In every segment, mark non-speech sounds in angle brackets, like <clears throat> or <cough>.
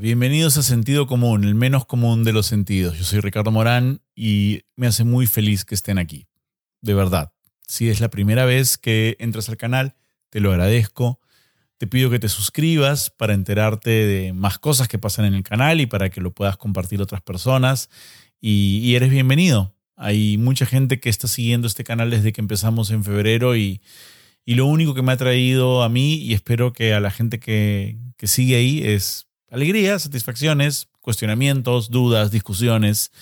Bienvenidos a Sentido Común, el menos común de los sentidos. Yo soy Ricardo Morán y me hace muy feliz que estén aquí. De verdad. Si es la primera vez que entras al canal, te lo agradezco. Te pido que te suscribas para enterarte de más cosas que pasan en el canal y para que lo puedas compartir a otras personas. Y, eres bienvenido. Hay mucha gente que está siguiendo este canal desde que empezamos en febrero y, lo único que me ha traído a mí y espero que a la gente que, que sigue ahí es alegría, satisfacciones, cuestionamientos, dudas, discusiones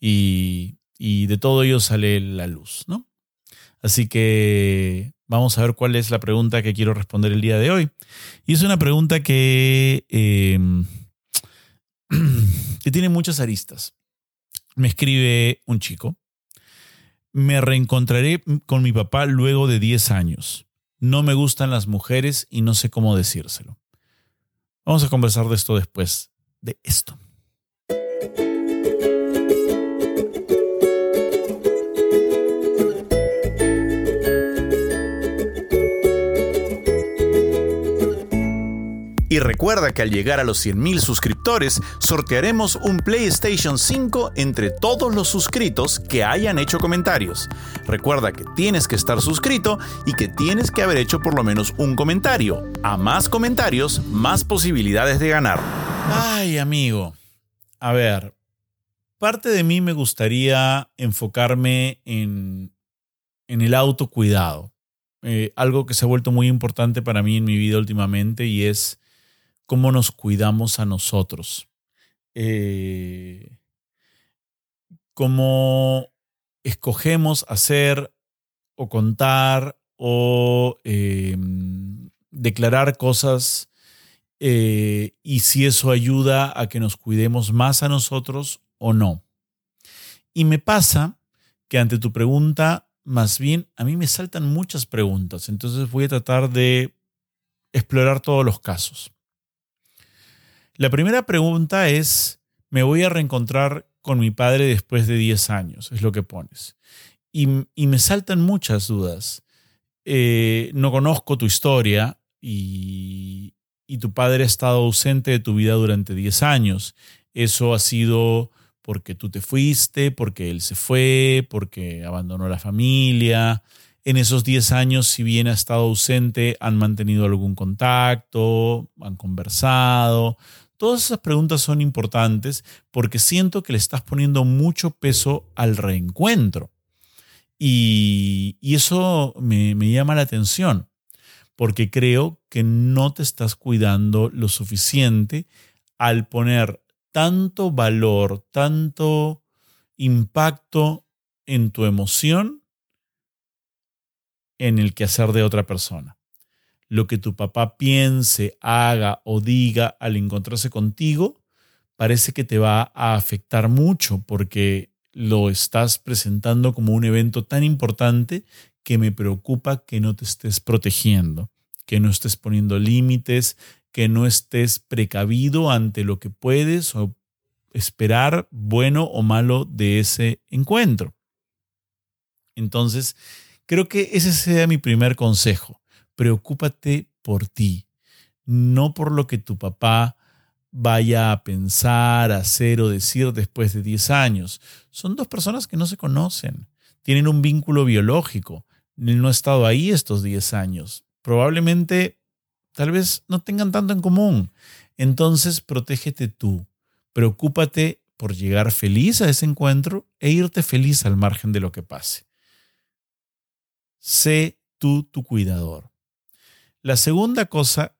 y, de todo ello sale la luz, ¿no? Así que vamos a ver cuál es la pregunta que quiero responder el día de hoy. Y es una pregunta que, em, <clears throat> que tiene muchas aristas. Me escribe un chico. Me reencontraré con mi papá luego de 10 años. No me gustan las mujeres y no sé cómo decírselo. Vamos a conversar de esto después de esto. Y recuerda que al llegar a los 100.000 suscriptores, sortearemos un PlayStation 5 entre todos los suscritos que hayan hecho comentarios. Recuerda que tienes que estar suscrito y que tienes que haber hecho por lo menos un comentario. A más comentarios, más posibilidades de ganar. Ay, amigo. A ver, parte de mí me gustaría enfocarme en, en el autocuidado. Eh, algo que se ha vuelto muy importante para mí en mi vida últimamente y es cómo nos cuidamos a nosotros. Eh, cómo escogemos hacer o contar o em, declarar cosas eh, y si eso ayuda a que nos cuidemos más a nosotros o no. Y me pasa que ante tu pregunta, más bien a mí me saltan muchas preguntas, entonces voy a tratar de explorar todos los casos. La primera pregunta es, ¿me voy a reencontrar con mi padre después de 10 años? Es lo que pones. Y, me saltan muchas dudas. Eh, no conozco tu historia y, y tu padre ha estado ausente de tu vida durante 10 años. Eso ha sido porque tú te fuiste, porque él se fue, porque abandonó la familia. En esos 10 años, si bien ha estado ausente, han mantenido algún contacto, han conversado. Todas esas preguntas son importantes porque siento que le estás poniendo mucho peso al reencuentro. Y, eso me, me llama la atención porque creo que no te estás cuidando lo suficiente al poner tanto valor, tanto impacto en tu emoción en el quehacer de otra persona lo que tu papá piense, haga o diga al encontrarse contigo, parece que te va a afectar mucho porque lo estás presentando como un evento tan importante que me preocupa que no te estés protegiendo, que no estés poniendo límites, que no estés precavido ante lo que puedes o esperar bueno o malo de ese encuentro. Entonces, creo que ese sea mi primer consejo preocúpate por ti, no por lo que tu papá vaya a pensar, hacer o decir después de 10 años. Son dos personas que no se conocen, tienen un vínculo biológico. Él no ha estado ahí estos 10 años. Probablemente, tal vez no tengan tanto en común. Entonces, protégete tú. Preocúpate por llegar feliz a ese encuentro e irte feliz al margen de lo que pase. Sé tú tu cuidador. La segunda cosa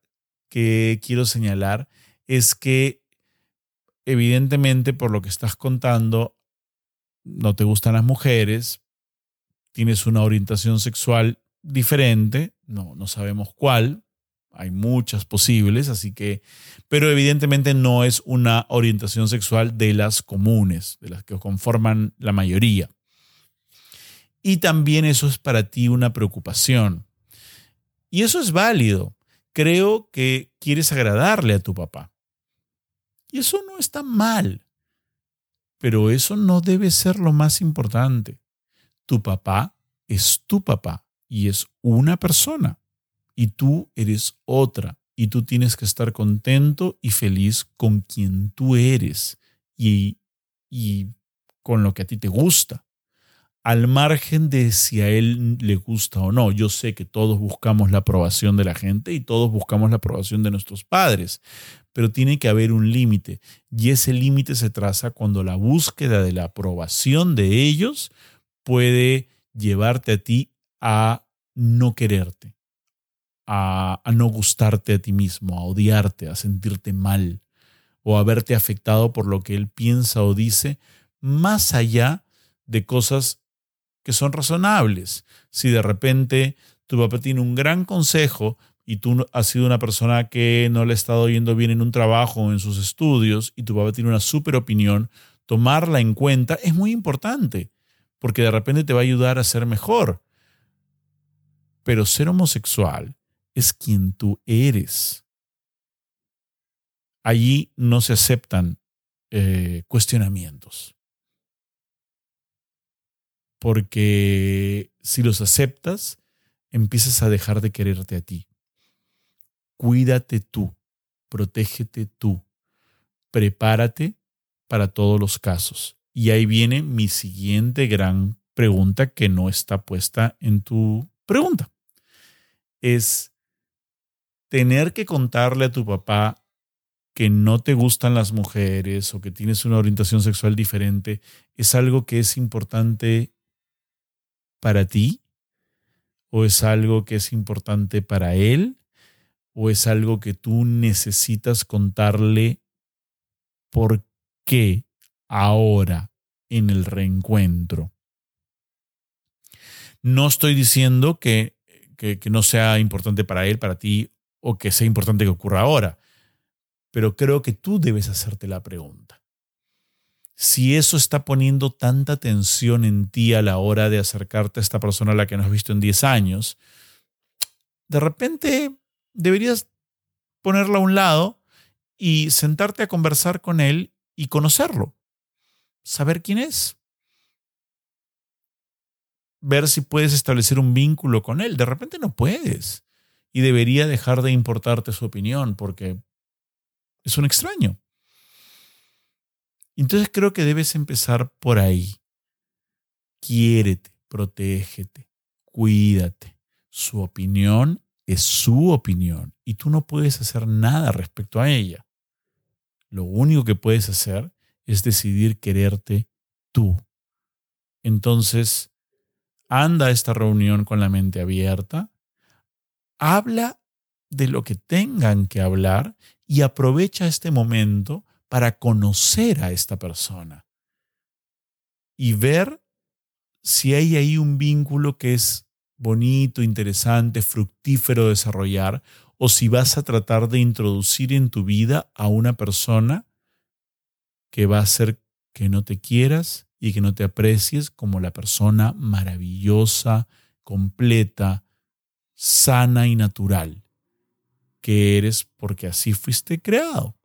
que quiero señalar es que evidentemente por lo que estás contando, no te gustan las mujeres, tienes una orientación sexual diferente, no, no sabemos cuál, hay muchas posibles, así que, pero evidentemente no es una orientación sexual de las comunes, de las que conforman la mayoría. Y también eso es para ti una preocupación. Y eso es válido. Creo que quieres agradarle a tu papá. Y eso no está mal. Pero eso no debe ser lo más importante. Tu papá es tu papá y es una persona. Y tú eres otra. y tú tienes que estar contento y feliz con quien tú eres y, y con lo que a ti te gusta al margen de si a él le gusta o no. Yo sé que todos buscamos la aprobación de la gente y todos buscamos la aprobación de nuestros padres, pero tiene que haber un límite y ese límite se traza cuando la búsqueda de la aprobación de ellos puede llevarte a ti a no quererte, a, no gustarte a ti mismo, a odiarte, a sentirte mal o a verte afectado por lo que él piensa o dice, más allá de cosas que son razonables. Si de repente tu papá tiene un gran consejo y tú has sido una persona que no le ha estado yendo bien en un trabajo o en sus estudios y tu papá tiene una súper opinión, tomarla en cuenta es muy importante, porque de repente te va a ayudar a ser mejor. Pero ser homosexual es quien tú eres. Allí no se aceptan eh, cuestionamientos porque si los aceptas, empiezas a dejar de quererte a ti. Cuídate tú, protégete tú, prepárate para todos los casos. Y ahí viene mi siguiente gran pregunta que no está puesta en tu pregunta. Es tener que contarle a tu papá que no te gustan las mujeres o que tienes una orientación sexual diferente, es algo que es importante para ti? ¿O es algo que es importante para él? ¿O es algo que tú necesitas contarle por qué ahora en el reencuentro? No estoy diciendo que, que, que no sea importante para él, para ti, o que sea importante que ocurra ahora, pero creo que tú debes hacerte la pregunta si eso está poniendo tanta tensión en ti a la hora de acercarte a esta persona a la que no has visto en 10 años, de repente deberías ponerla a un lado y sentarte a conversar con él y conocerlo, saber quién es, ver si puedes establecer un vínculo con él. De repente no puedes y debería dejar de importarte su opinión porque es un extraño. Entonces creo que debes empezar por ahí. Quiérete, protégete, cuídate. Su opinión es su opinión y tú no puedes hacer nada respecto a ella. Lo único que puedes hacer es decidir quererte tú. Entonces, anda a esta reunión con la mente abierta, habla de lo que tengan que hablar y aprovecha este momento para conocer a esta persona y ver si hay ahí un vínculo que es bonito, interesante, fructífero desarrollar, o si vas a tratar de introducir en tu vida a una persona que va a hacer que no te quieras y que no te aprecies como la persona maravillosa, completa, sana y natural que eres porque así fuiste creado.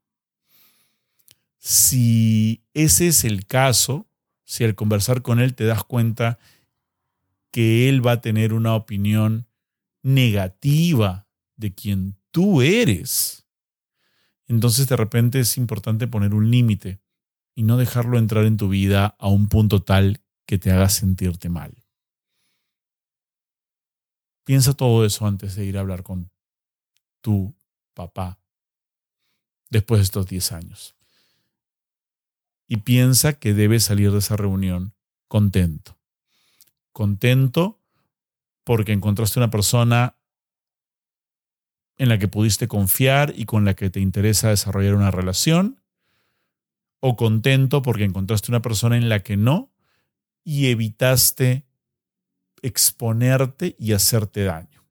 Si ese es el caso, si al conversar con él te das cuenta que él va a tener una opinión negativa de quien tú eres, entonces de repente es importante poner un límite y no dejarlo entrar en tu vida a un punto tal que te haga sentirte mal. Piensa todo eso antes de ir a hablar con tu papá después de estos 10 años y piensa que debe salir de esa reunión contento. Contento porque encontraste una persona en la que pudiste confiar y con la que te interesa desarrollar una relación, o contento porque encontraste una persona en la que no y evitaste exponerte y hacerte daño,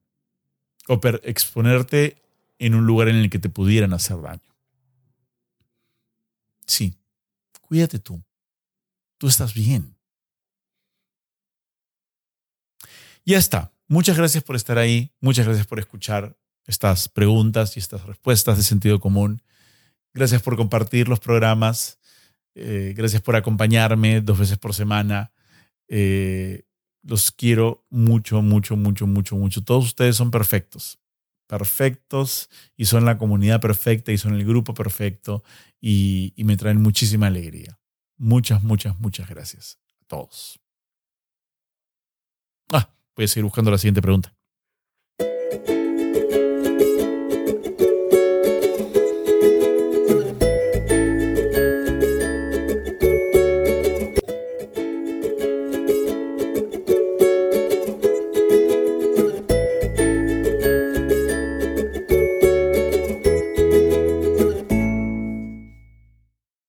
o exponerte en un lugar en el que te pudieran hacer daño. Sí, Cuídate tú. Tú estás bien. Ya está. Muchas gracias por estar ahí. Muchas gracias por escuchar estas preguntas y estas respuestas de sentido común. Gracias por compartir los programas. Eh, gracias por acompañarme dos veces por semana. Eh, los quiero mucho, mucho, mucho, mucho, mucho. Todos ustedes son perfectos. Perfectos y son la comunidad perfecta y son el grupo perfecto y, me traen muchísima alegría. Muchas, muchas, muchas gracias a todos. Ah, voy a seguir buscando la siguiente pregunta.